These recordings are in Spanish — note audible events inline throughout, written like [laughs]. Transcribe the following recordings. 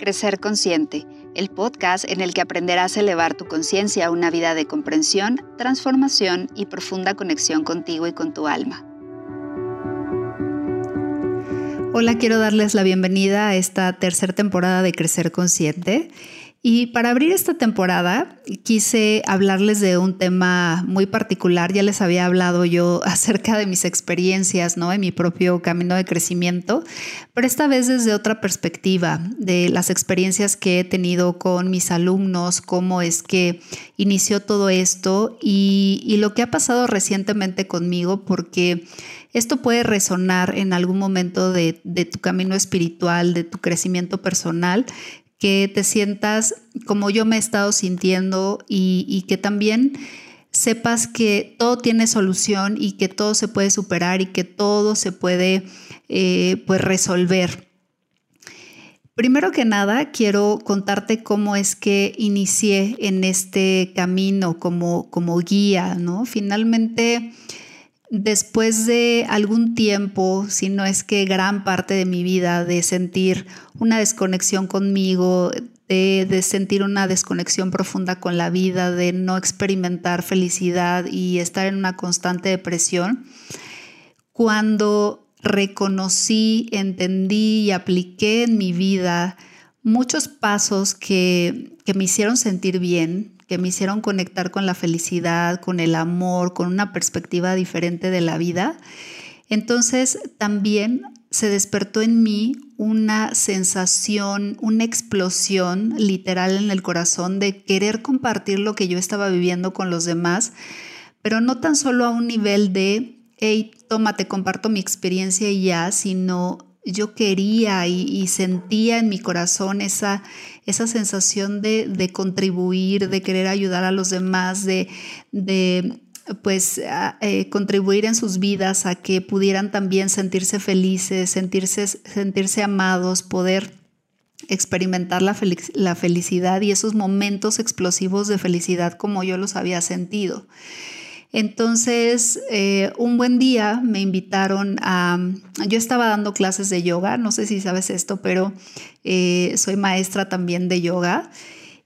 Crecer Consciente, el podcast en el que aprenderás a elevar tu conciencia a una vida de comprensión, transformación y profunda conexión contigo y con tu alma. Hola, quiero darles la bienvenida a esta tercera temporada de Crecer Consciente. Y para abrir esta temporada quise hablarles de un tema muy particular. Ya les había hablado yo [laughs] acerca de mis experiencias, ¿no? En mi propio camino de crecimiento, pero esta vez desde otra perspectiva, de las experiencias que he tenido con mis alumnos, cómo es que inició todo esto y, lo que ha pasado recientemente conmigo, porque esto puede resonar en algún momento de, de, tu camino espiritual, de tu crecimiento personal, que te sientas como yo me he estado sintiendo y, que también sepas que todo tiene solución y que todo se puede superar y que todo se puede eh, pues resolver. Primero que nada, quiero contarte cómo es que inicié en este camino como, como guía, ¿no? Finalmente, después de algún tiempo, si no es que gran parte de mi vida, de sentir una desconexión conmigo, de, sentir una desconexión profunda con la vida, de no experimentar felicidad y estar en una constante depresión, cuando reconocí, entendí y apliqué en mi vida muchos pasos que, que me hicieron sentir bien, que me hicieron conectar con la felicidad, con el amor, con una perspectiva diferente de la vida, entonces también se despertó en mí una sensación, una explosión literal en el corazón de querer compartir lo que yo estaba viviendo con los demás, pero no tan solo a un nivel de, hey, toma, te comparto mi experiencia y ya, sino yo quería y, sentía en mi corazón esa, esa sensación de, contribuir, de querer ayudar a los demás, de, de pues eh, contribuir en sus vidas a que pudieran también sentirse felices, sentirse, sentirse amados, poder experimentar la, la felicidad y esos momentos explosivos de felicidad como yo los había sentido. Entonces, eh, un buen día me invitaron a, yo estaba dando clases de yoga, no sé si sabes esto, pero eh, soy maestra también de yoga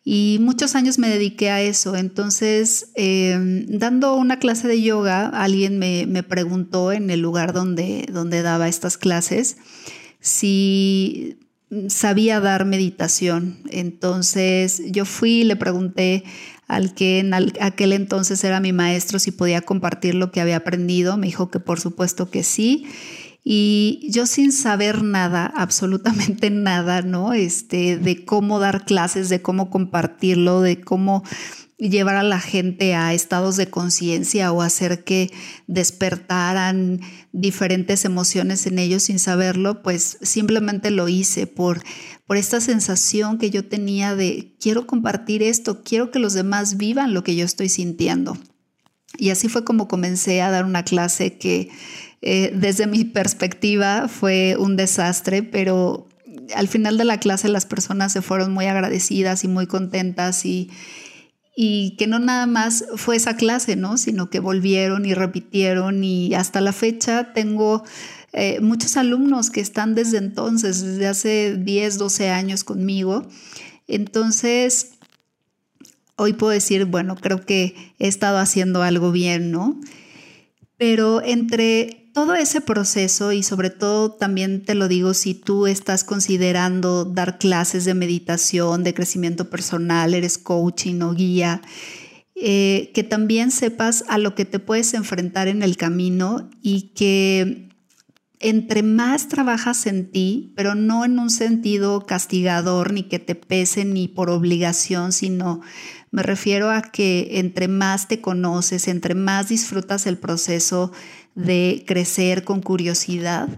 y muchos años me dediqué a eso. Entonces, em, dando una clase de yoga, alguien me, me, preguntó en el lugar donde, donde daba estas clases si sabía dar meditación. Entonces, yo fui y le pregunté al que en aquel entonces era mi maestro si podía compartir lo que había aprendido. Me dijo que por supuesto que sí. Y yo sin saber nada, [laughs] absolutamente nada, ¿no? Este, de cómo dar clases, de cómo compartirlo, de cómo llevar a la gente a estados de conciencia o hacer que despertaran diferentes emociones en ellos sin saberlo, pues simplemente lo hice por, por esta sensación que yo tenía de quiero compartir esto, quiero que los demás vivan lo que yo estoy sintiendo. Y así fue como comencé a dar una clase que eh, desde mi perspectiva fue un desastre, pero al final de la clase las personas se fueron muy agradecidas y muy contentas y, y que no nada más fue esa clase, ¿no? Sino que volvieron y repitieron y hasta la fecha tengo eh, muchos alumnos que están desde entonces, desde hace 10, 12 años conmigo. Entonces, hoy puedo decir, bueno, creo que he estado haciendo algo bien, ¿no? Pero entre todo ese proceso y sobre todo también te lo digo si tú estás considerando dar clases de meditación, de crecimiento personal, eres coaching o guía, eh, que también sepas a lo que te puedes enfrentar en el camino y que entre más trabajas en ti, pero no en un sentido castigador ni que te pese ni por obligación, sino me refiero a que entre más te conoces, entre más disfrutas el proceso, de crecer con curiosidad,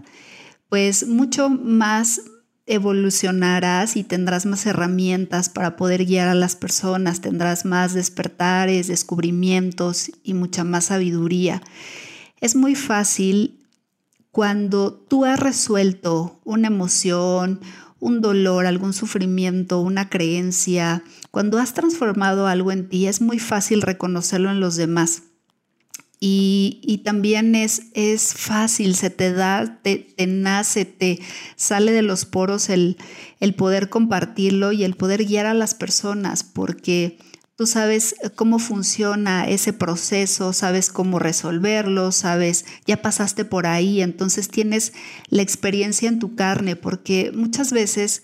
pues mucho más evolucionarás y tendrás más herramientas para poder guiar a las personas, tendrás más despertares, descubrimientos y mucha más sabiduría. Es muy fácil cuando tú has resuelto una emoción, un dolor, algún sufrimiento, una creencia, cuando has transformado algo en ti, es muy fácil reconocerlo en los demás Y, también es, es fácil, se te da, te, nace, te sale de los poros el, el poder compartirlo y el poder guiar a las personas, porque tú sabes cómo funciona ese proceso, sabes cómo resolverlo, sabes, ya pasaste por ahí, entonces tienes la experiencia en tu carne, porque muchas veces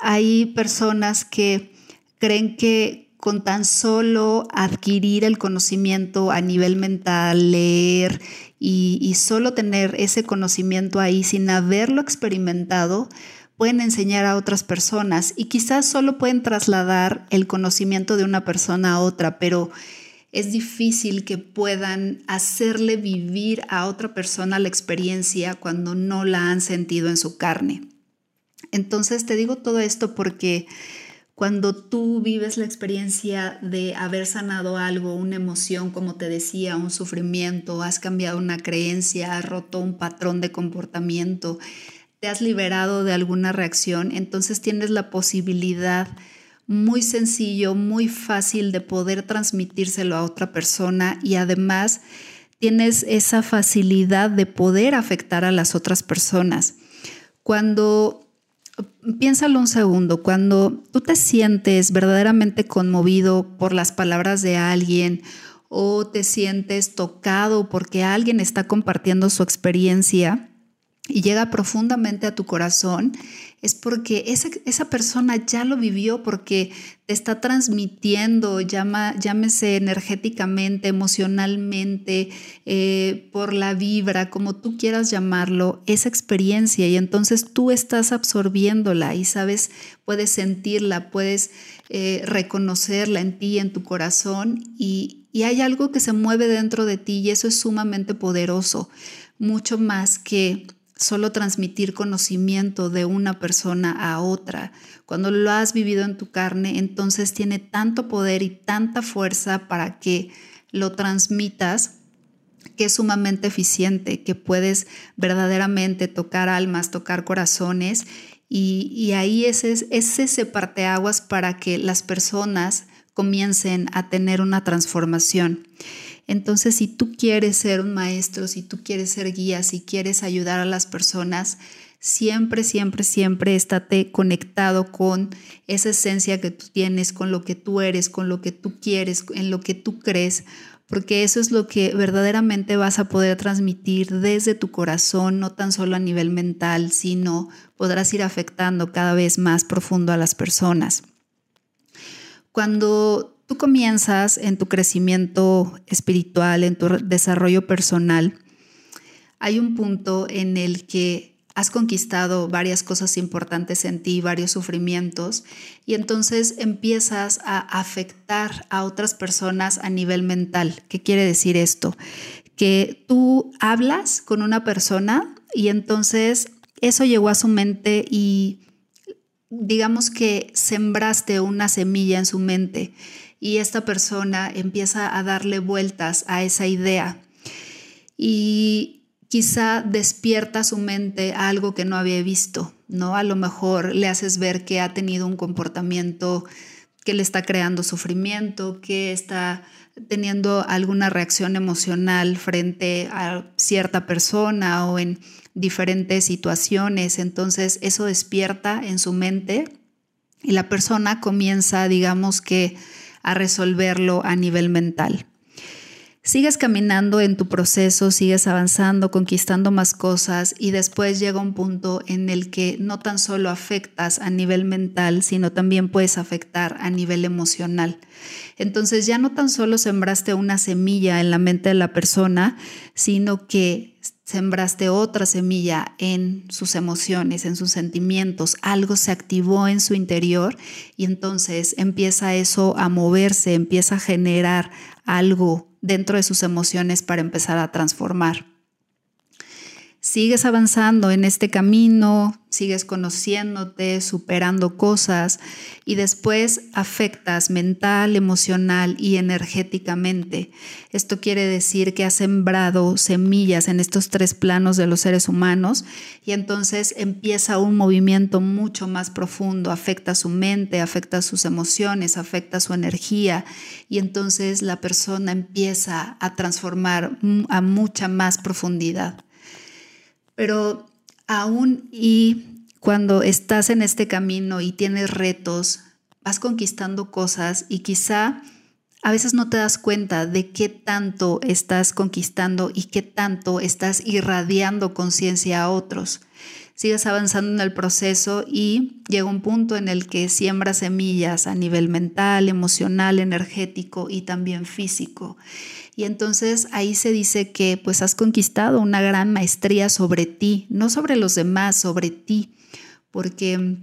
hay personas que creen que con tan solo adquirir el conocimiento a nivel mental, leer y, solo tener ese conocimiento ahí sin haberlo experimentado, pueden enseñar a otras personas y quizás solo pueden trasladar el conocimiento de una persona a otra, pero es difícil que puedan hacerle vivir a otra persona la experiencia cuando no la han sentido en su carne. Entonces te digo todo esto porque cuando tú vives la experiencia de haber sanado algo, una emoción, como te decía, un sufrimiento, has cambiado una creencia, has roto un patrón de comportamiento, te has liberado de alguna reacción, entonces tienes la posibilidad muy sencillo, muy fácil de poder transmitírselo a otra persona y además tienes esa facilidad de poder afectar a las otras personas. Cuando Piénsalo un segundo, cuando tú te sientes verdaderamente conmovido por las palabras de alguien o te sientes tocado porque alguien está compartiendo su experiencia y llega profundamente a tu corazón, es porque esa, esa, persona ya lo vivió, porque te está transmitiendo, llama, llámese energéticamente, emocionalmente, eh, por la vibra, como tú quieras llamarlo, esa experiencia. Y entonces tú estás absorbiéndola y sabes, puedes sentirla, puedes eh, reconocerla en ti, en tu corazón. Y, y hay algo que se mueve dentro de ti y eso es sumamente poderoso, mucho más que solo transmitir conocimiento de una persona a otra. Cuando lo has vivido en tu carne, entonces tiene tanto poder y tanta fuerza para que lo transmitas que es sumamente eficiente, que puedes verdaderamente tocar almas, tocar corazones y, ahí es, es, es ese parteaguas para que las personas comiencen a tener una transformación. Entonces, si tú quieres ser un maestro, si tú quieres ser guía, si quieres ayudar a las personas, siempre, siempre, siempre estate conectado con esa esencia que tú tienes, con lo que tú eres, con lo que tú quieres, en lo que tú crees, porque eso es lo que verdaderamente vas a poder transmitir desde tu corazón, no tan solo a nivel mental, sino podrás ir afectando cada vez más profundo a las personas. Cuando tú comienzas en tu crecimiento espiritual, en tu desarrollo personal, hay un punto en el que has conquistado varias cosas importantes en ti, varios sufrimientos, y entonces empiezas a afectar a otras personas a nivel mental. ¿Qué quiere decir esto? Que tú hablas con una persona y entonces eso llegó a su mente y digamos que sembraste una semilla en su mente y esta persona empieza a darle vueltas a esa idea y quizá despierta su mente algo que no había visto, ¿no? A lo mejor le haces ver que ha tenido un comportamiento que le está creando sufrimiento, que está teniendo alguna reacción emocional frente a cierta persona o en diferentes situaciones. Entonces eso despierta en su mente y la persona comienza, digamos que, a resolverlo a nivel mental. Sigues caminando en tu proceso, sigues avanzando, conquistando más cosas y después llega un punto en el que no tan solo afectas a nivel mental, sino también puedes afectar a nivel emocional. Entonces ya no tan solo sembraste una semilla en la mente de la persona, sino que sembraste otra semilla en sus emociones, en sus sentimientos, algo se activó en su interior y entonces empieza eso a moverse, empieza a generar algo dentro de sus emociones para empezar a transformar. Sigues avanzando en este camino, sigues conociéndote, superando cosas y después afectas mental, emocional y energéticamente. Esto quiere decir que has sembrado semillas en estos tres planos de los seres humanos y entonces empieza un movimiento mucho más profundo, afecta su mente, afecta sus emociones, afecta su energía y entonces la persona empieza a transformar a mucha más profundidad. Pero aún y cuando estás en este camino y tienes retos, vas conquistando cosas y quizá a veces no te das cuenta de qué tanto estás conquistando y qué tanto estás irradiando conciencia a otros. Sigues avanzando en el proceso y llega un punto en el que siembras semillas a nivel mental, emocional, energético y también físico. Y entonces ahí se dice que pues has conquistado una gran maestría sobre ti, no sobre los demás, sobre ti, porque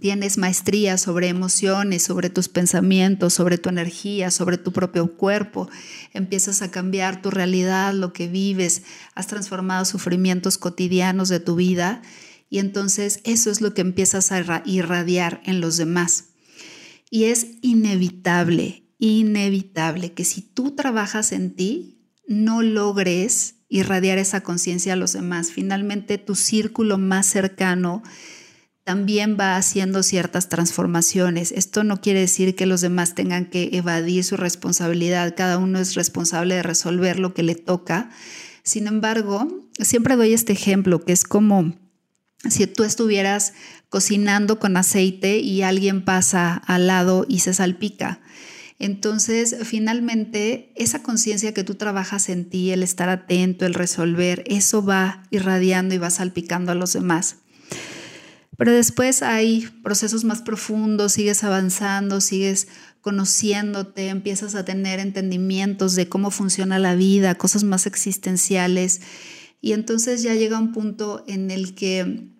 tienes maestría sobre emociones, sobre tus pensamientos, sobre tu energía, sobre tu propio cuerpo. Empiezas a cambiar tu realidad, lo que vives, has transformado sufrimientos cotidianos de tu vida y entonces eso es lo que empiezas a irradiar en los demás. Y es inevitable, inevitable que si tú trabajas en ti, no logres irradiar esa conciencia a los demás. Finalmente, tu círculo más cercano también va haciendo ciertas transformaciones. Esto no quiere decir que los demás tengan que evadir su responsabilidad. Cada uno es responsable de resolver lo que le toca. Sin embargo, siempre doy este ejemplo que es como si tú estuvieras cocinando con aceite y alguien pasa al lado y se salpica. Entonces, finalmente, esa conciencia que tú trabajas en ti, el estar atento, el resolver, eso va irradiando y va salpicando a los demás. Pero después hay procesos más profundos, sigues avanzando, sigues conociéndote, empiezas a tener entendimientos de cómo funciona la vida, cosas más existenciales. Y entonces ya llega un punto en el que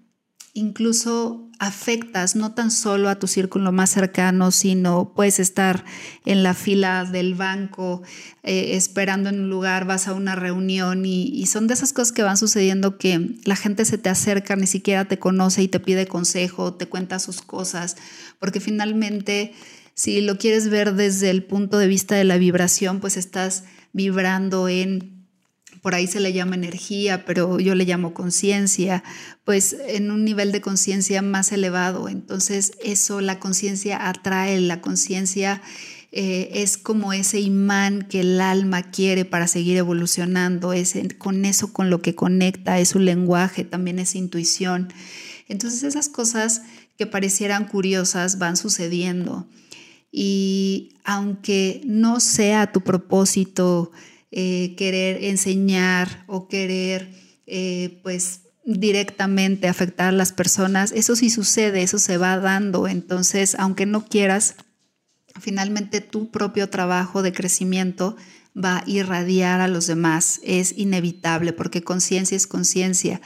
incluso afectas no tan solo a tu círculo más cercano, sino puedes estar en la fila del banco eh, esperando en un lugar, vas a una reunión y, y, son de esas cosas que van sucediendo que la gente se te acerca, ni siquiera te conoce y te pide consejo, te cuenta sus cosas, porque finalmente si lo quieres ver desde el punto de vista de la vibración, pues estás vibrando en por ahí se le llama energía, pero yo le llamo conciencia, pues en un nivel de conciencia más elevado. Entonces eso, la conciencia atrae, la conciencia eh, es como ese imán que el alma quiere para seguir evolucionando, es con eso con lo que conecta, es su lenguaje, también es intuición. Entonces esas cosas que parecieran curiosas van sucediendo. Y aunque no sea tu propósito, eh, querer enseñar o querer eh, pues directamente afectar a las personas, eso sí sucede, eso se va dando. Entonces, aunque no quieras, finalmente tu propio trabajo de crecimiento va a irradiar a los demás. Es inevitable porque conciencia es conciencia.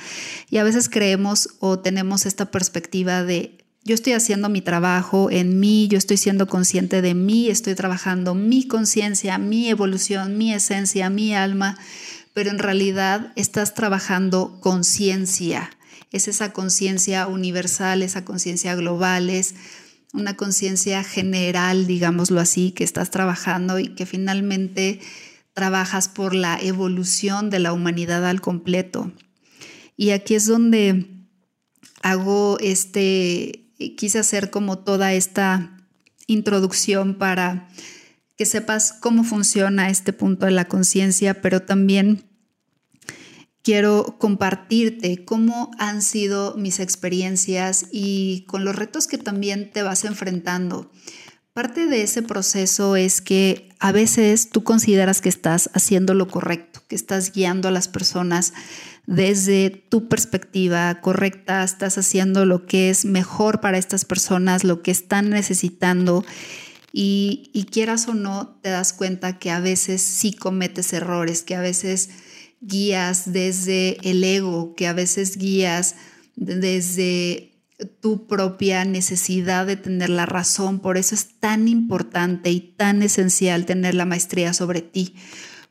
Y a veces creemos o tenemos esta perspectiva de yo estoy haciendo mi trabajo en mí, yo estoy siendo consciente de mí, estoy trabajando mi conciencia, mi evolución, mi esencia, mi alma, pero en realidad estás trabajando conciencia. Es esa conciencia universal, esa conciencia global, es una conciencia general, digámoslo así, que estás trabajando y que finalmente trabajas por la evolución de la humanidad al completo. Y aquí es donde hago este quise hacer como toda esta introducción para que sepas cómo funciona este punto de la conciencia, pero también quiero compartirte cómo han sido mis experiencias y con los retos que también te vas enfrentando. Parte de ese proceso es que a veces tú consideras que estás haciendo lo correcto, que estás guiando a las personas desde tu perspectiva correcta, estás haciendo lo que es mejor para estas personas, lo que están necesitando. Y, y, quieras o no, te das cuenta que a veces sí cometes errores, que a veces guías desde el ego, que a veces guías desde tu propia necesidad de tener la razón. Por eso es tan importante y tan esencial tener la maestría sobre ti,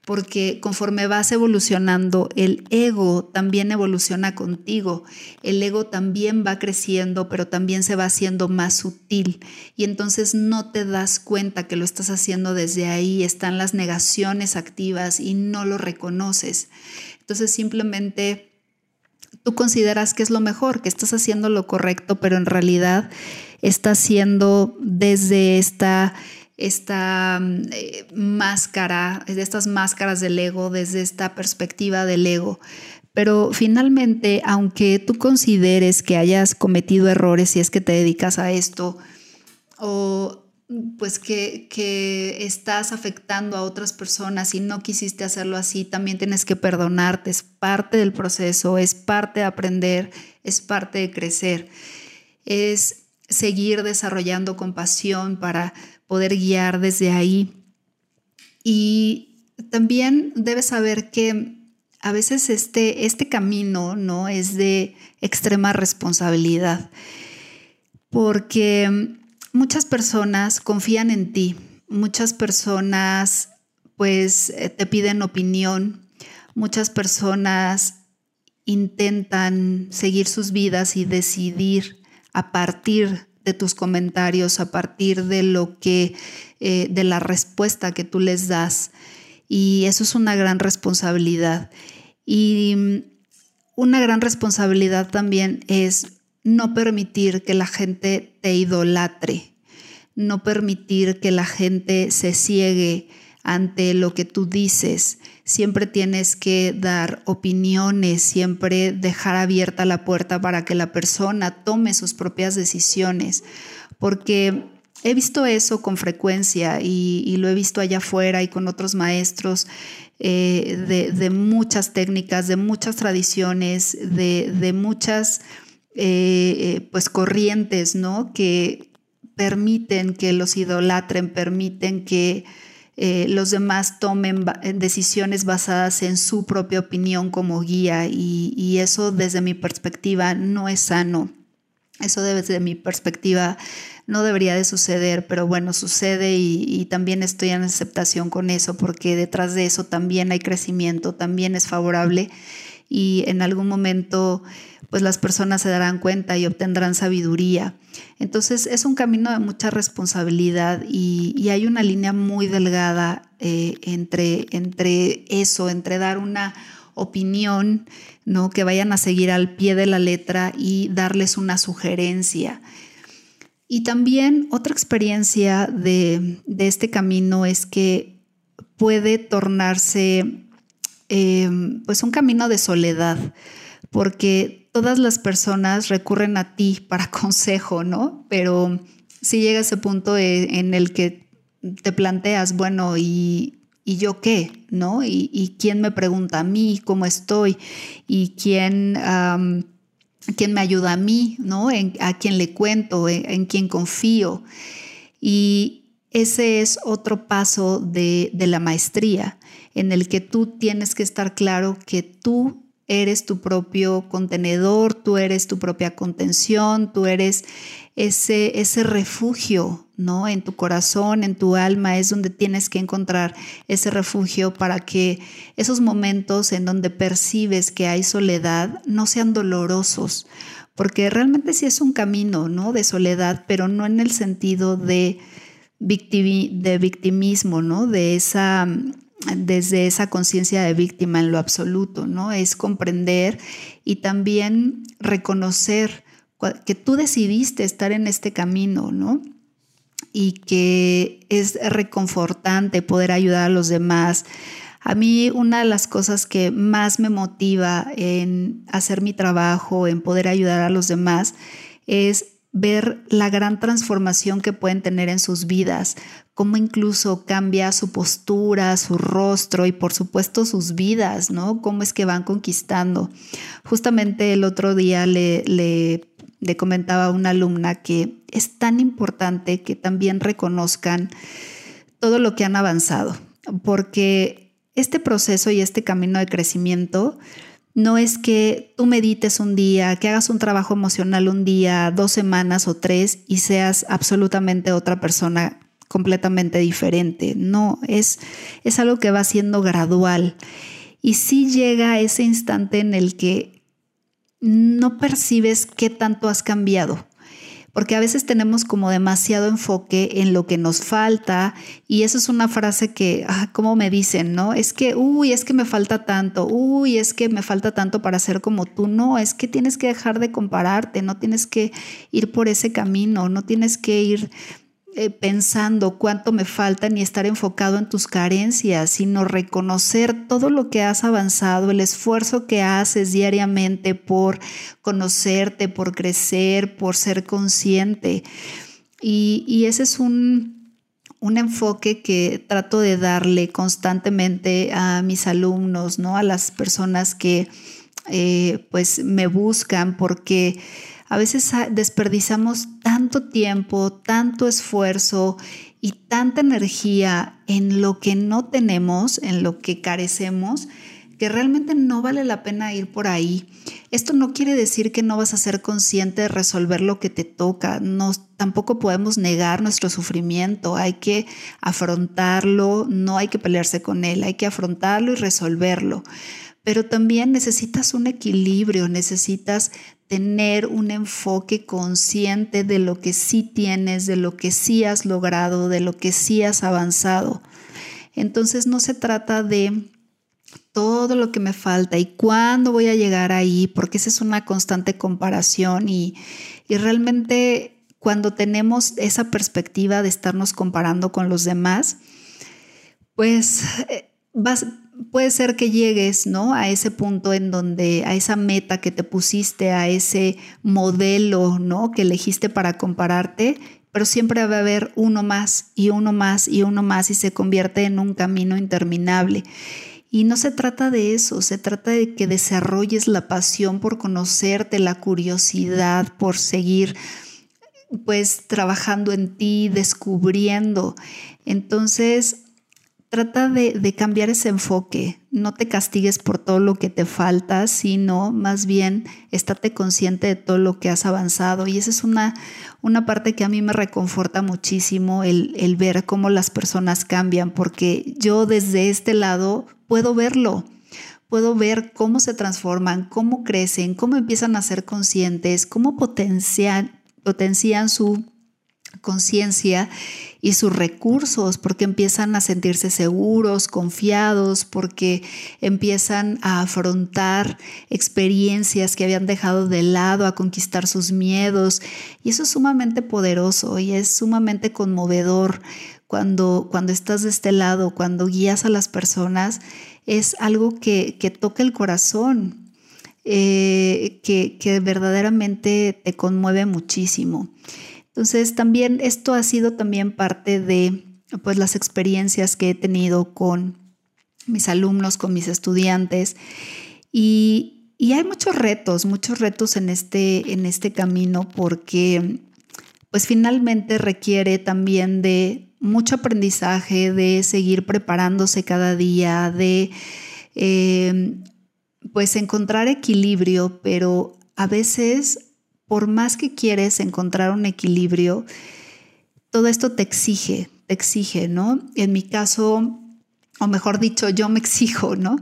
porque conforme vas evolucionando, el ego también evoluciona contigo, el ego también va creciendo, pero también se va haciendo más sutil y entonces no te das cuenta que lo estás haciendo desde ahí, están las negaciones activas y no lo reconoces. Entonces simplemente tú consideras que es lo mejor, que estás haciendo lo correcto, pero en realidad estás haciendo desde esta esta eh, máscara, de estas máscaras del ego, desde esta perspectiva del ego. Pero finalmente, aunque tú consideres que hayas cometido errores si es que te dedicas a esto, o pues que, que, estás afectando a otras personas y no quisiste hacerlo así, también tienes que perdonarte, es parte del proceso, es parte de aprender, es parte de crecer, es seguir desarrollando compasión para poder guiar desde ahí. Y también debes saber que a veces este, este camino no es de extrema responsabilidad, porque muchas personas confían en ti, muchas personas pues eh, te piden opinión, muchas personas intentan seguir sus vidas y decidir a partir de tus comentarios, a partir de lo que, eh, de la respuesta que tú les das. Y eso es una gran responsabilidad. Y mm, una gran responsabilidad también es no permitir que la gente te idolatre, no permitir que la gente se ciegue ante lo que tú dices. Siempre tienes que dar opiniones, siempre dejar abierta la puerta para que la persona tome sus propias decisiones, porque he visto eso con frecuencia y, lo he visto allá afuera y con otros maestros eh, de, muchas técnicas, de muchas tradiciones, de, muchas eh, eh, pues corrientes, ¿no? Que permiten que los idolatren, permiten que eh, los demás tomen decisiones basadas en su propia opinión como guía y, eso desde mi perspectiva no es sano. Eso desde mi perspectiva no debería de suceder, pero bueno, sucede y, también estoy en aceptación con eso porque detrás de eso también hay crecimiento, también es favorable y en algún momento pues las personas se darán cuenta y obtendrán sabiduría. Entonces es un camino de mucha responsabilidad y, hay una línea muy delgada eh, entre, entre eso, entre dar una opinión, ¿no? que vayan a seguir al pie de la letra y darles una sugerencia. Y también otra experiencia de, este camino es que puede tornarse eh, pues un camino de soledad, porque todas las personas recurren a ti para [laughs] consejo, ¿no? Pero si llega ese punto e, en el que te planteas, bueno, ¿y, yo qué? ¿No? ¿Y, quién me pregunta a mí cómo estoy? ¿Y quién, quién me ayuda a mí? ¿No? ¿A quién le cuento? ¿En, en quién confío? Y ese es otro paso de, de la maestría, en el que tú tienes que estar claro que tú eres tu propio contenedor, tú eres tu propia contención, tú eres ese, ese refugio, ¿no? En tu corazón, en tu alma, es donde tienes que encontrar ese refugio para que esos momentos en donde percibes que hay soledad no sean dolorosos, porque realmente sí es un camino, ¿no? De soledad, pero no en el sentido de, de victimismo, ¿no? De esa desde esa conciencia de víctima en lo absoluto, ¿no? Es comprender y también reconocer que tú decidiste estar en este camino, ¿no? Y que es reconfortante poder ayudar a los demás. A mí una de las cosas que más me motiva en hacer mi trabajo, en poder ayudar a los demás, es ver la gran transformación que pueden tener en sus vidas, cómo incluso cambia su postura, su rostro y por supuesto sus vidas, ¿no? Cómo es que van conquistando. Justamente el otro día le, comentaba a una alumna que es tan importante que también reconozcan todo lo que han avanzado, porque este proceso y este camino de crecimiento no es que tú medites un día, que hagas un trabajo emocional un día, dos semanas o tres y seas absolutamente otra persona completamente diferente. No, es, es algo que va siendo gradual. Y sí llega ese instante en el que no percibes qué tanto has cambiado porque a veces tenemos como demasiado enfoque en lo que nos falta y eso es una frase que, ah, como me dicen, ¿no? Es que, uy, es que me falta tanto, uy, es que me falta tanto para ser como tú, no, es que tienes que dejar de compararte, no tienes que ir por ese camino, no tienes que ir eh, pensando cuánto me falta ni estar enfocado en tus carencias, sino reconocer todo lo que has avanzado, el esfuerzo que haces diariamente por conocerte, por crecer, por ser consciente. Y, ese es un, enfoque que trato de darle constantemente a mis alumnos, ¿no? A las personas que eh, pues me buscan porque a veces desperdiciamos tanto tiempo, tanto esfuerzo y tanta energía en lo que no tenemos, en lo que carecemos, que realmente no vale la pena ir por ahí. Esto no quiere decir que no vas a ser consciente de resolver lo que te toca. No, tampoco podemos negar nuestro sufrimiento. Hay que afrontarlo, no hay que pelearse con él, hay que afrontarlo y resolverlo pero también necesitas un equilibrio, necesitas tener un enfoque consciente de lo que sí tienes, de lo que sí has logrado, de lo que sí has avanzado. Entonces no se trata de todo lo que me falta y cuándo voy a llegar ahí, porque esa es una constante comparación y, realmente cuando tenemos esa perspectiva de estarnos comparando con los demás, pues eh, vas, puede ser que llegues, ¿no? A ese punto en donde, a esa meta que te pusiste, a ese modelo, ¿no? Que elegiste para compararte, pero siempre va a haber uno más y uno más y uno más y se convierte en un camino interminable. Y no se trata de eso, se trata de que desarrolles la pasión por conocerte, la curiosidad por seguir pues trabajando en ti, descubriendo. Entonces, trata de, cambiar ese enfoque. No te castigues por todo lo que te falta, sino más bien estate consciente de todo lo que has avanzado. Y esa es una, una parte que a mí me reconforta muchísimo, el, el ver cómo las personas cambian, porque yo desde este lado puedo verlo. Puedo ver cómo se transforman, cómo crecen, cómo empiezan a ser conscientes, cómo potencian, potencian su conciencia y sus recursos, porque empiezan a sentirse seguros, confiados, porque empiezan a afrontar experiencias que habían dejado de lado, a conquistar sus miedos. Y eso es sumamente poderoso y es sumamente conmovedor cuando, cuando estás de este lado, cuando guías a las personas, es algo que, toca el corazón. Eh, que, que verdaderamente te conmueve muchísimo. Entonces, también esto ha sido también parte de pues, las experiencias que he tenido con mis alumnos, con mis estudiantes. Y, hay muchos retos, muchos retos en este, en este camino porque pues finalmente requiere también de mucho aprendizaje, de seguir preparándose cada día, de eh, pues encontrar equilibrio, pero a veces por más que quieres encontrar un equilibrio, todo esto te exige, te exige, ¿no? En mi caso, o mejor dicho, yo me exijo, ¿no?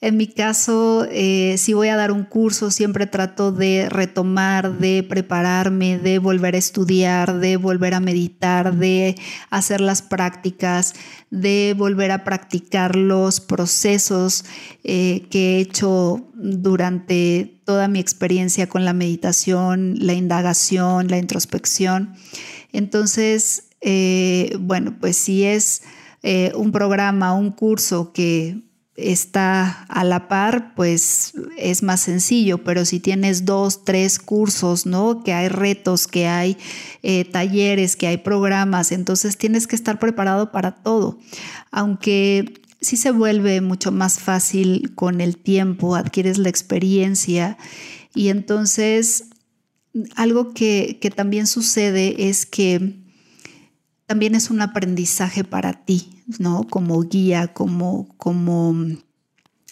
En mi caso, eh, si voy a dar un curso, siempre trato de retomar, de prepararme, de volver a estudiar, de volver a meditar, de hacer las prácticas, de volver a practicar los procesos eh, que he hecho durante toda mi experiencia con la meditación, la indagación, la introspección. Entonces, eh, bueno, pues si es un programa, un curso que está a la par, pues es más sencillo, pero si tienes dos, tres cursos, ¿no? Que hay retos, que hay eh, talleres, que hay programas, entonces tienes que estar preparado para todo. Aunque sí se vuelve mucho más fácil con el tiempo, adquieres la experiencia. Y entonces algo que, que también sucede es que también es un aprendizaje para ti, ¿no? Como guía, como, como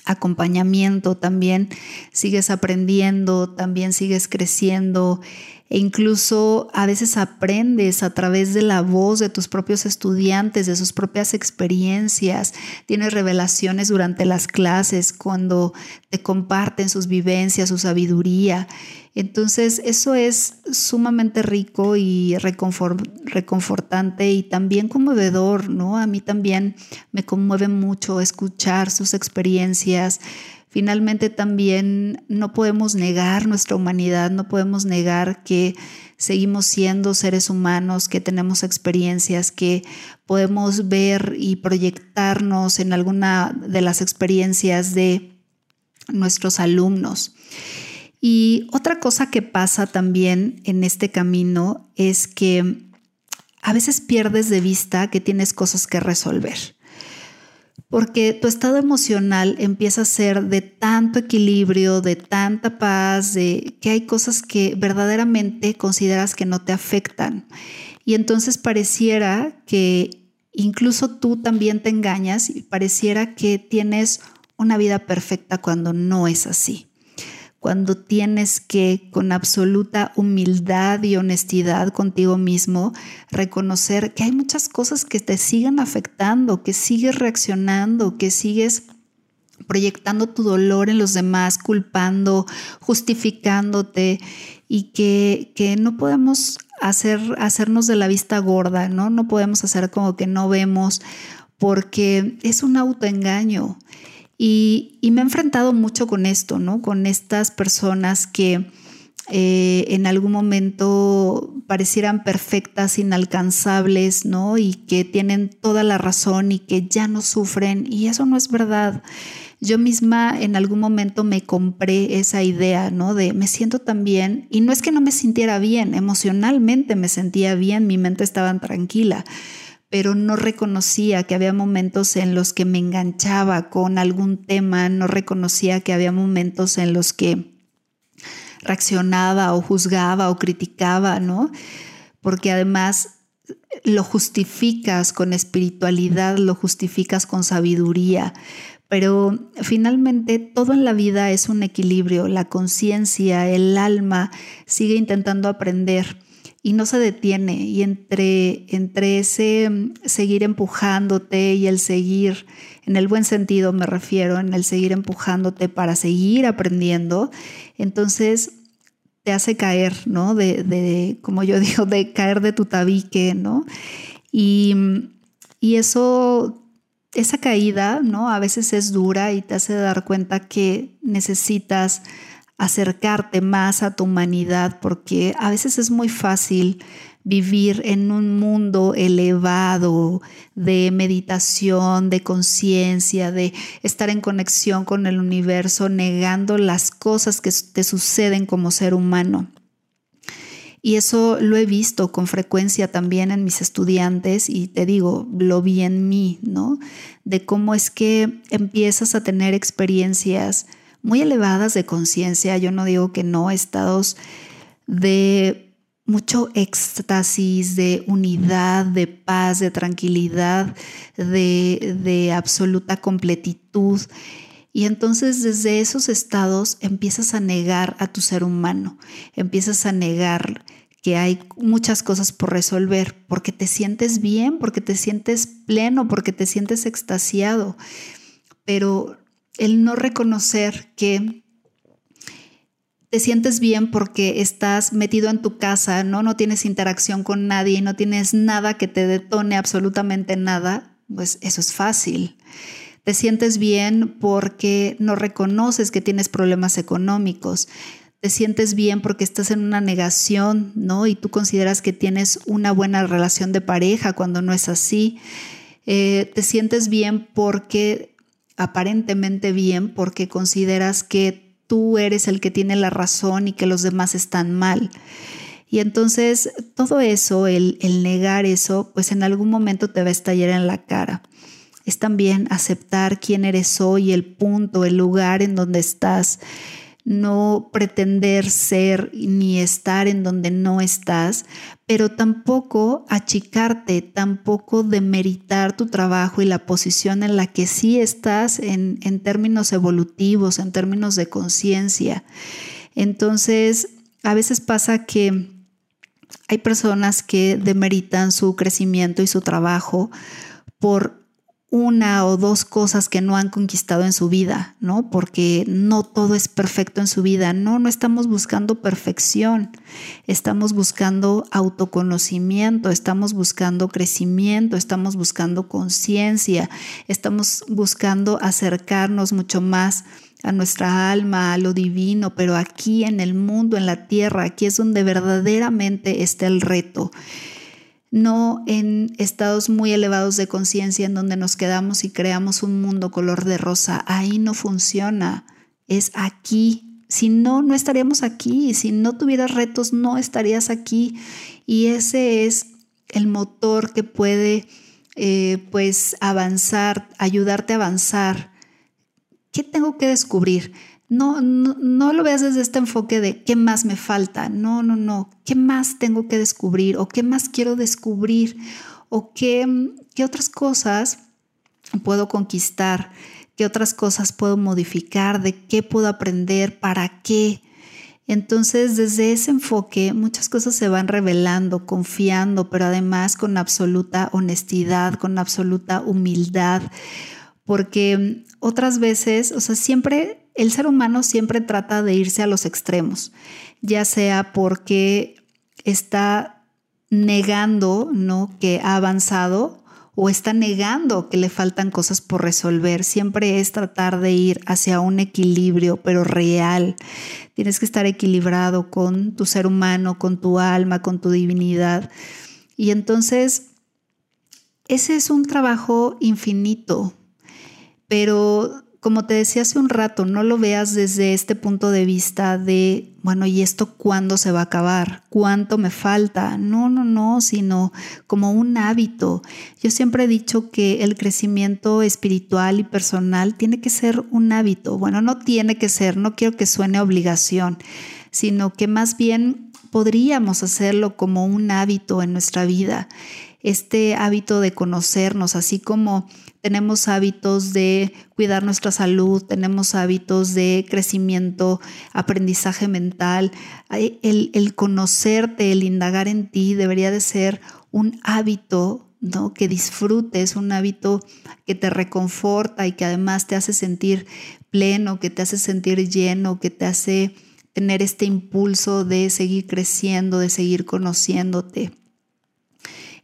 acompañamiento también. Sigues aprendiendo, también sigues creciendo e incluso a veces aprendes a través de la voz de tus propios estudiantes, de sus propias experiencias, tienes revelaciones durante las clases cuando te comparten sus vivencias, su sabiduría. Entonces eso es sumamente rico y reconfortante y también conmovedor, ¿no? A mí también me conmueve mucho escuchar sus experiencias. Finalmente también no podemos negar nuestra humanidad, no podemos negar que seguimos siendo seres humanos, que tenemos experiencias, que podemos ver y proyectarnos en alguna de las experiencias de nuestros alumnos. Y otra cosa que pasa también en este camino es que a veces pierdes de vista que tienes cosas que resolver. Porque tu estado emocional empieza a ser de tanto equilibrio, de tanta paz, de que hay cosas que verdaderamente consideras que no te afectan. Y entonces pareciera que incluso tú también te engañas y pareciera que tienes una vida perfecta cuando no es así cuando tienes que con absoluta humildad y honestidad contigo mismo reconocer que hay muchas cosas que te siguen afectando, que sigues reaccionando, que sigues proyectando tu dolor en los demás, culpando, justificándote y que, que no podemos hacer, hacernos de la vista gorda, ¿no? No podemos hacer como que no vemos porque es un autoengaño. Y, me he enfrentado mucho con esto, ¿no? Con estas personas que eh, en algún momento parecieran perfectas, inalcanzables, ¿no? Y que tienen toda la razón y que ya no sufren. Y eso no es verdad. Yo misma en algún momento me compré esa idea, ¿no? De me siento tan bien. Y no es que no me sintiera bien, emocionalmente me sentía bien, mi mente estaba tranquila pero no reconocía que había momentos en los que me enganchaba con algún tema, no reconocía que había momentos en los que reaccionaba o juzgaba o criticaba, ¿no? Porque además lo justificas con espiritualidad, lo justificas con sabiduría, pero finalmente todo en la vida es un equilibrio, la conciencia, el alma sigue intentando aprender y no se detiene. Y entre, entre ese mm, seguir empujándote y el seguir, en el buen sentido me refiero, en el seguir empujándote para seguir aprendiendo, entonces te hace caer, ¿no? De, de como yo [laughs] digo, de caer de tu tabique, ¿no? Y, y eso esa caída, ¿no? A veces es dura y te hace dar cuenta que necesitas acercarte más a tu humanidad, porque a veces es muy fácil vivir en un mundo elevado de meditación, de conciencia, de estar en conexión con el universo, negando las cosas que te suceden como ser humano. Y eso lo he visto con frecuencia también en mis estudiantes y te digo, lo vi en mí, ¿no? De cómo es que empiezas a tener experiencias muy elevadas de conciencia, yo no digo que no, estados de mucho éxtasis, de unidad, de paz, de tranquilidad, de, de absoluta completitud. Y entonces desde esos estados empiezas a negar a tu ser humano, empiezas a negar que hay muchas cosas por resolver, porque te sientes bien, porque te sientes pleno, porque te sientes extasiado. Pero el no reconocer que te sientes bien porque estás metido en tu casa, ¿no? No tienes interacción con nadie, no tienes nada que te detone absolutamente nada, pues eso es fácil. Te sientes bien porque no reconoces que tienes problemas económicos. Te sientes bien porque estás en una negación, ¿no? Y tú consideras que tienes una buena relación de pareja cuando no es así. Eh, te sientes bien porque aparentemente bien porque consideras que tú eres el que tiene la razón y que los demás están mal. Y entonces todo eso, el, el negar eso, pues en algún momento te va a estallar en la cara. Es también aceptar quién eres hoy, el punto, el lugar en donde estás no pretender ser ni estar en donde no estás, pero tampoco achicarte, tampoco demeritar tu trabajo y la posición en la que sí estás en, en términos evolutivos, en términos de conciencia. Entonces, a veces pasa que hay personas que demeritan su crecimiento y su trabajo por una o dos cosas que no han conquistado en su vida, ¿no? Porque no todo es perfecto en su vida. No, no estamos buscando perfección. Estamos buscando autoconocimiento, estamos buscando crecimiento, estamos buscando conciencia, estamos buscando acercarnos mucho más a nuestra alma, a lo divino, pero aquí en el mundo, en la tierra, aquí es donde verdaderamente está el reto no en estados muy elevados de conciencia en donde nos quedamos y creamos un mundo color de rosa. Ahí no funciona, es aquí. Si no, no estaríamos aquí. Si no tuvieras retos, no estarías aquí. Y ese es el motor que puede eh, pues avanzar, ayudarte a avanzar. ¿Qué tengo que descubrir? No, no, lo veas desde este enfoque de qué más me falta. No, no, no. ¿Qué más tengo que descubrir? ¿O qué más quiero descubrir? ¿O qué, qué otras cosas puedo conquistar? ¿Qué otras cosas puedo modificar? ¿De qué puedo aprender? ¿Para qué? Entonces, desde ese enfoque, muchas cosas se van revelando, confiando, pero además con absoluta honestidad, con absoluta humildad, porque otras veces, o sea, siempre el ser humano siempre trata de irse a los extremos, ya sea porque está negando ¿no? que ha avanzado o está negando que le faltan cosas por resolver. Siempre es tratar de ir hacia un equilibrio, pero real. Tienes que estar equilibrado con tu ser humano, con tu alma, con tu divinidad. Y entonces, ese es un trabajo infinito, pero como te decía hace un rato, no lo veas desde este punto de vista de, bueno, ¿y esto cuándo se va a acabar? ¿Cuánto me falta? No, no, no, sino como un hábito. Yo siempre he dicho que el crecimiento espiritual y personal tiene que ser un hábito. Bueno, no tiene que ser, no quiero que suene obligación, sino que más bien podríamos hacerlo como un hábito en nuestra vida este hábito de conocernos, así como tenemos hábitos de cuidar nuestra salud, tenemos hábitos de crecimiento, aprendizaje mental. El, el conocerte, el indagar en ti debería de ser un hábito ¿no? que disfrutes, un hábito que te reconforta y que además te hace sentir pleno, que te hace sentir lleno, que te hace tener este impulso de seguir creciendo, de seguir conociéndote.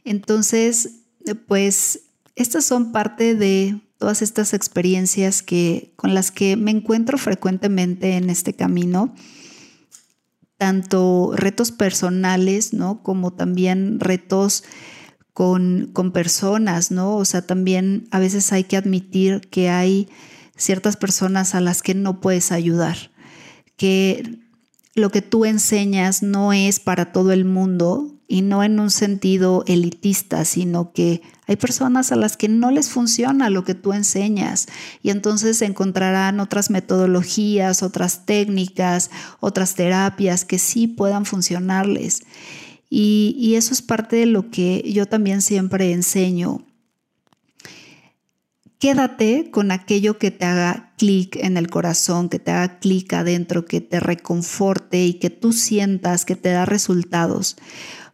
Entonces, pues estas son parte de todas estas experiencias que, con las que me encuentro frecuentemente en este camino, tanto retos personales, ¿no? Como también retos con, con personas, ¿no? O sea, también a veces hay que admitir que hay ciertas personas a las que no puedes ayudar, que lo que tú enseñas no es para todo el mundo, y no en un sentido elitista, sino que hay personas a las que no les funciona lo que tú enseñas y entonces encontrarán otras metodologías, otras técnicas, otras terapias que sí puedan funcionarles. Y, y eso es parte de lo que yo también siempre enseño. Quédate con aquello que te haga clic en el corazón, que te haga clic adentro, que te reconforte y que tú sientas que te da resultados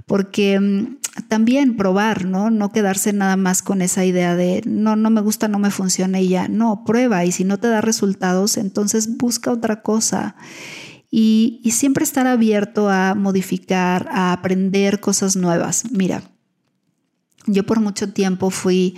porque mm, también probar, ¿no? No quedarse nada más con esa idea de no, no me gusta, no me funciona y ya. No, prueba y si no te da resultados, entonces busca otra cosa. Y, y siempre estar abierto a modificar, a aprender cosas nuevas. Mira, yo por mucho tiempo fui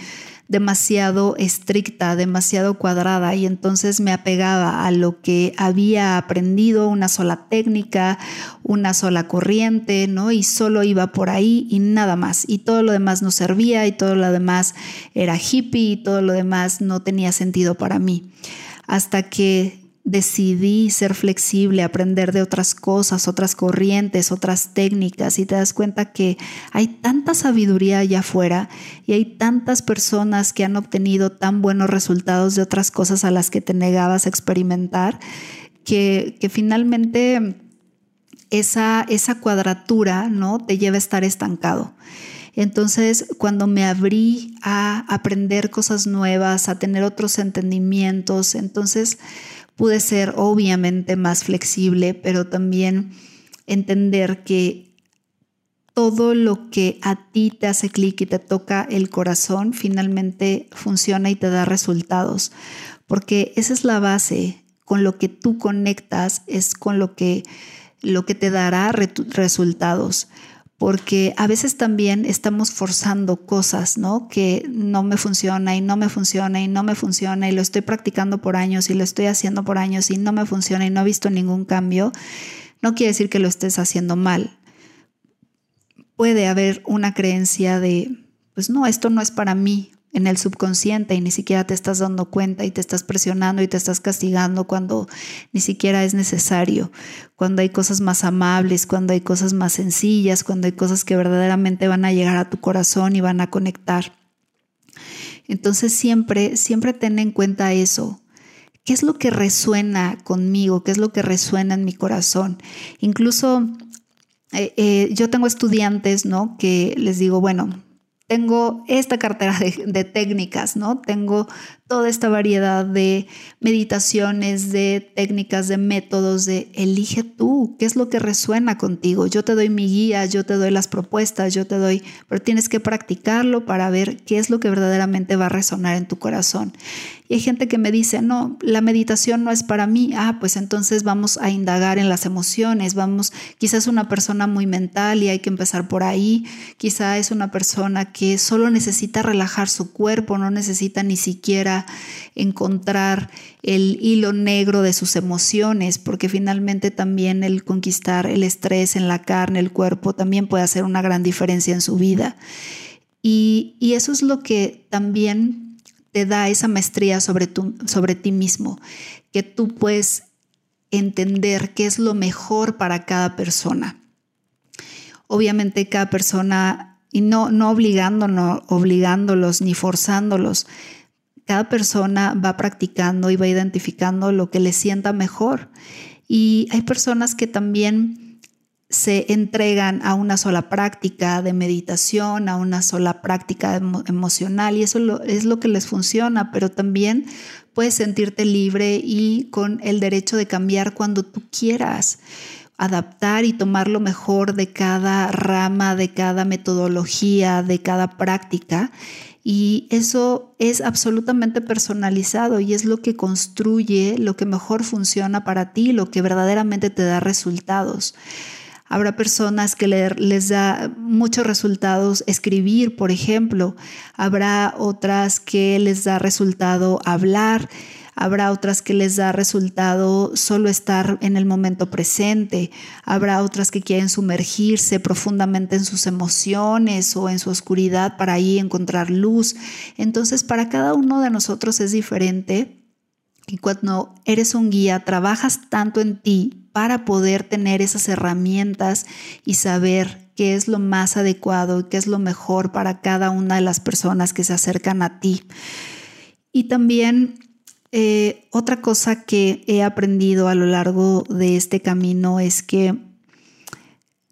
demasiado estricta, demasiado cuadrada y entonces me apegaba a lo que había aprendido, una sola técnica, una sola corriente, ¿no? Y solo iba por ahí y nada más. Y todo lo demás no servía y todo lo demás era hippie y todo lo demás no tenía sentido para mí. Hasta que decidí ser flexible, aprender de otras cosas, otras corrientes, otras técnicas y te das cuenta que hay tanta sabiduría allá afuera y hay tantas personas que han obtenido tan buenos resultados de otras cosas a las que te negabas a experimentar que, que finalmente esa, esa cuadratura ¿no? te lleva a estar estancado. Entonces, cuando me abrí a aprender cosas nuevas, a tener otros entendimientos, entonces pude ser obviamente más flexible, pero también entender que todo lo que a ti te hace clic y te toca el corazón finalmente funciona y te da resultados, porque esa es la base, con lo que tú conectas es con lo que, lo que te dará resultados porque a veces también estamos forzando cosas, ¿no? Que no me funciona y no me funciona y no me funciona y lo estoy practicando por años y lo estoy haciendo por años y no me funciona y no he visto ningún cambio. No quiere decir que lo estés haciendo mal. Puede haber una creencia de, pues no, esto no es para mí en el subconsciente y ni siquiera te estás dando cuenta y te estás presionando y te estás castigando cuando ni siquiera es necesario, cuando hay cosas más amables, cuando hay cosas más sencillas, cuando hay cosas que verdaderamente van a llegar a tu corazón y van a conectar. Entonces siempre, siempre ten en cuenta eso. ¿Qué es lo que resuena conmigo? ¿Qué es lo que resuena en mi corazón? Incluso eh, eh, yo tengo estudiantes, ¿no? Que les digo, bueno, tengo esta cartera de, técnicas, ¿no? Tengo toda esta variedad de meditaciones, de técnicas, de métodos, de elige tú, qué es lo que resuena contigo. Yo te doy mi guía, yo te doy las propuestas, yo te doy, pero tienes que practicarlo para ver qué es lo que verdaderamente va a resonar en tu corazón. Y hay gente que me dice, no, la meditación no es para mí. Ah, pues entonces vamos a indagar en las emociones, vamos, quizás una persona muy mental y hay que empezar por ahí, quizá es una persona que solo necesita relajar su cuerpo, no necesita ni siquiera encontrar el hilo negro de sus emociones, porque finalmente también el conquistar el estrés en la carne, el cuerpo, también puede hacer una gran diferencia en su vida. Y, y eso es lo que también te da esa maestría sobre, sobre ti mismo, que tú puedes entender qué es lo mejor para cada persona. Obviamente cada persona, y no, no obligándonos, obligándolos ni forzándolos, cada persona va practicando y va identificando lo que le sienta mejor. Y hay personas que también se entregan a una sola práctica de meditación, a una sola práctica emocional y eso es lo que les funciona, pero también puedes sentirte libre y con el derecho de cambiar cuando tú quieras, adaptar y tomar lo mejor de cada rama, de cada metodología, de cada práctica. Y eso es absolutamente personalizado y es lo que construye lo que mejor funciona para ti, lo que verdaderamente te da resultados. Habrá personas que les da muchos resultados escribir, por ejemplo. Habrá otras que les da resultado hablar. Habrá otras que les da resultado solo estar en el momento presente. Habrá otras que quieren sumergirse profundamente en sus emociones o en su oscuridad para ahí encontrar luz. Entonces, para cada uno de nosotros es diferente. Y cuando eres un guía, trabajas tanto en ti para poder tener esas herramientas y saber qué es lo más adecuado y qué es lo mejor para cada una de las personas que se acercan a ti. Y también eh, otra cosa que he aprendido a lo largo de este camino es que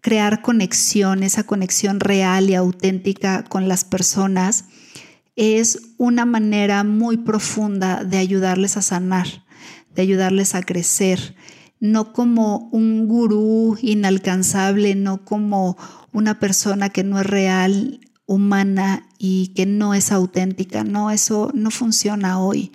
crear conexión, esa conexión real y auténtica con las personas, es una manera muy profunda de ayudarles a sanar, de ayudarles a crecer, no como un gurú inalcanzable, no como una persona que no es real, humana y que no es auténtica. No, eso no funciona hoy.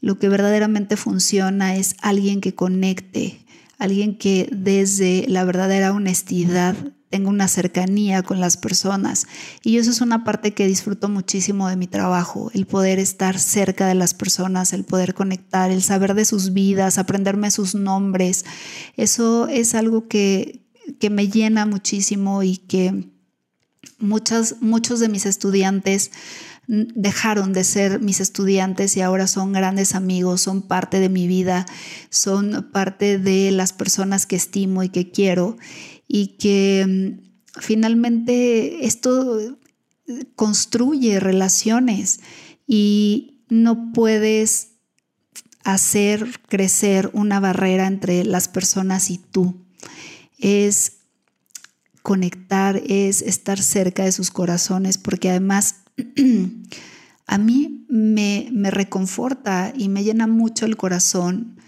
Lo que verdaderamente funciona es alguien que conecte, alguien que desde la verdadera honestidad tengo una cercanía con las personas. Y eso es una parte que disfruto muchísimo de mi trabajo, el poder estar cerca de las personas, el poder conectar, el saber de sus vidas, aprenderme sus nombres. Eso es algo que, que me llena muchísimo y que muchas, muchos de mis estudiantes dejaron de ser mis estudiantes y ahora son grandes amigos, son parte de mi vida, son parte de las personas que estimo y que quiero y que mm, finalmente esto construye relaciones y no puedes hacer crecer una barrera entre las personas y tú. Es conectar, es estar cerca de sus corazones, porque además [clears throat] a mí me, me reconforta y me llena mucho el corazón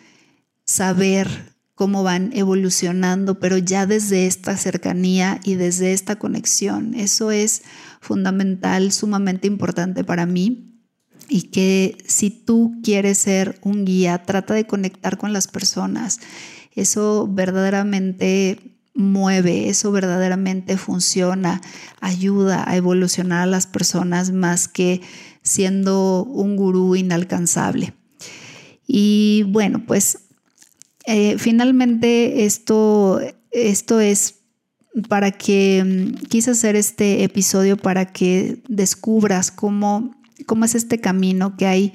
saber cómo van evolucionando, pero ya desde esta cercanía y desde esta conexión. Eso es fundamental, sumamente importante para mí. Y que si tú quieres ser un guía, trata de conectar con las personas. Eso verdaderamente mueve, eso verdaderamente funciona, ayuda a evolucionar a las personas más que siendo un gurú inalcanzable. Y bueno, pues eh, finalmente esto, esto es para que mm, quise hacer este episodio para que descubras cómo, cómo es este camino que hay,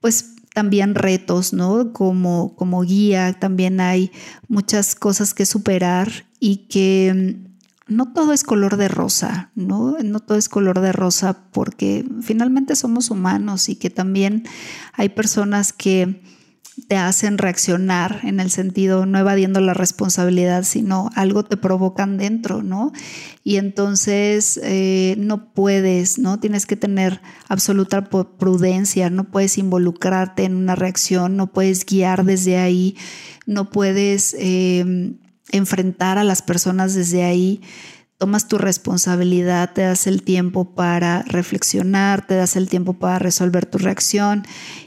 pues también retos, ¿no? Como, como guía, también hay muchas cosas que superar y que mm, no todo es color de rosa, ¿no? No todo es color de rosa porque finalmente somos humanos y que también hay personas que te hacen reaccionar en el sentido no evadiendo la responsabilidad, sino algo te provocan dentro, ¿no? Y entonces eh, no puedes, ¿no? Tienes que tener absoluta prudencia, no puedes involucrarte en una reacción, no puedes guiar desde ahí, no puedes em, enfrentar a las personas desde ahí tomas tu responsabilidad, te das el tiempo para reflexionar, te das el tiempo para resolver tu reacción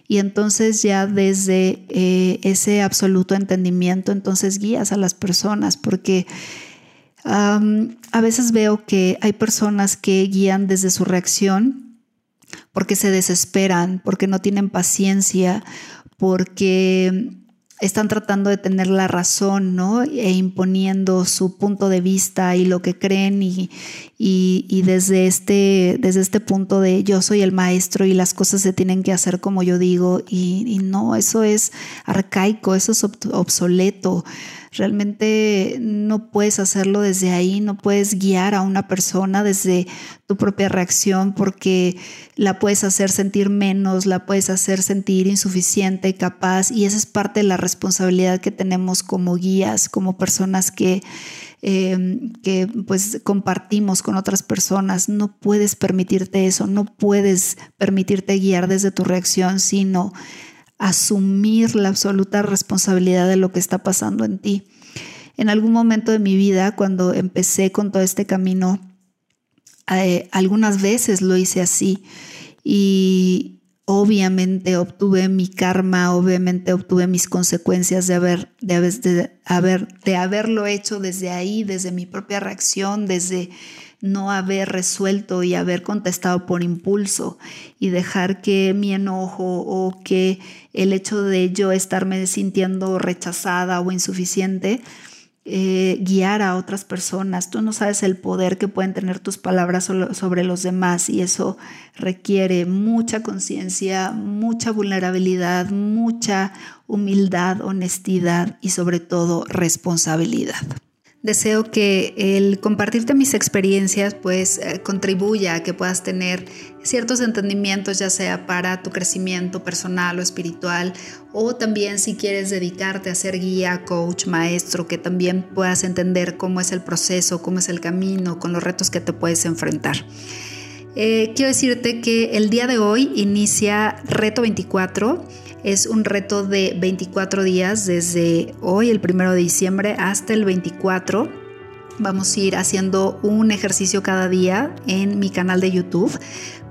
y entonces ya desde eh, ese absoluto entendimiento, entonces guías a las personas porque... a veces veo que hay personas que guían desde su reacción porque se desesperan, porque no tienen paciencia, porque están tratando de tener la razón, ¿no? E imponiendo su punto de vista y lo que creen y, y, desde, este, desde este punto de yo soy el maestro y las cosas se tienen que hacer como yo digo y, y no, eso es arcaico, eso es obsoleto. Realmente no puedes hacerlo desde ahí, no puedes guiar a una persona desde tu propia reacción porque la puedes hacer sentir menos, la puedes hacer sentir insuficiente, capaz y esa es parte de la responsabilidad que tenemos como guías, como personas que em, que pues compartimos con otras personas. No puedes permitirte eso, no puedes permitirte guiar desde tu reacción, sino asumir la absoluta responsabilidad de lo que está pasando en ti. En algún momento de mi vida, cuando empecé con todo este camino, eh, algunas veces lo hice así y obviamente obtuve mi karma, obviamente obtuve mis consecuencias de haber, de, de, haber, de haberlo hecho desde ahí, desde mi propia reacción, desde no haber resuelto y haber contestado por impulso y dejar que mi enojo o que el hecho de yo estarme sintiendo rechazada o insuficiente eh, guiar a otras personas. Tú no sabes el poder que pueden tener tus palabras sobre los demás y eso requiere mucha conciencia, mucha vulnerabilidad, mucha humildad, honestidad y sobre todo responsabilidad. Deseo que el compartirte mis experiencias pues eh, contribuya a que puedas tener ciertos entendimientos ya sea para tu crecimiento personal o espiritual o también si quieres dedicarte a ser guía, coach, maestro, que también puedas entender cómo es el proceso, cómo es el camino, con los retos que te puedes enfrentar. Eh, quiero decirte que el día de hoy inicia Reto 24 es un reto de 24 días desde hoy, el 1 de diciembre, hasta el 24. Vamos a ir haciendo un ejercicio cada día en mi canal de YouTube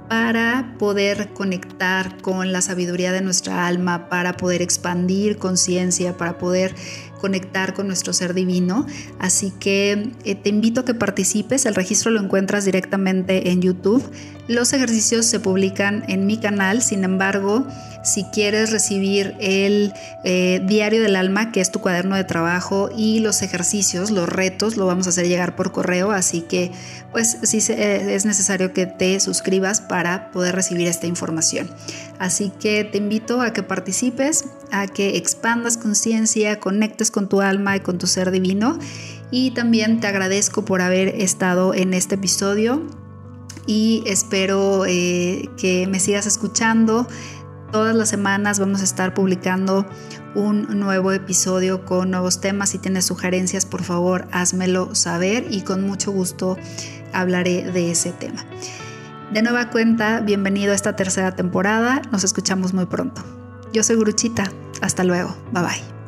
para poder conectar con la sabiduría de nuestra alma, para poder expandir conciencia, para poder conectar con nuestro ser divino. Así que eh, te invito a que participes. El registro lo encuentras directamente en YouTube. Los ejercicios se publican en mi canal. Sin embargo, si quieres recibir el eh, diario del alma, que es tu cuaderno de trabajo, y los ejercicios, los retos, lo vamos a hacer llegar por correo. Así que, pues, sí eh, es necesario que te suscribas para poder recibir esta información. Así que te invito a que participes, a que expandas conciencia, conectes con tu alma y con tu ser divino. Y también te agradezco por haber estado en este episodio y espero eh, que me sigas escuchando. Todas las semanas vamos a estar publicando un nuevo episodio con nuevos temas. Si tienes sugerencias, por favor, házmelo saber y con mucho gusto hablaré de ese tema. De nueva cuenta, bienvenido a esta tercera temporada. Nos escuchamos muy pronto. Yo soy Guruchita. Hasta luego. Bye bye.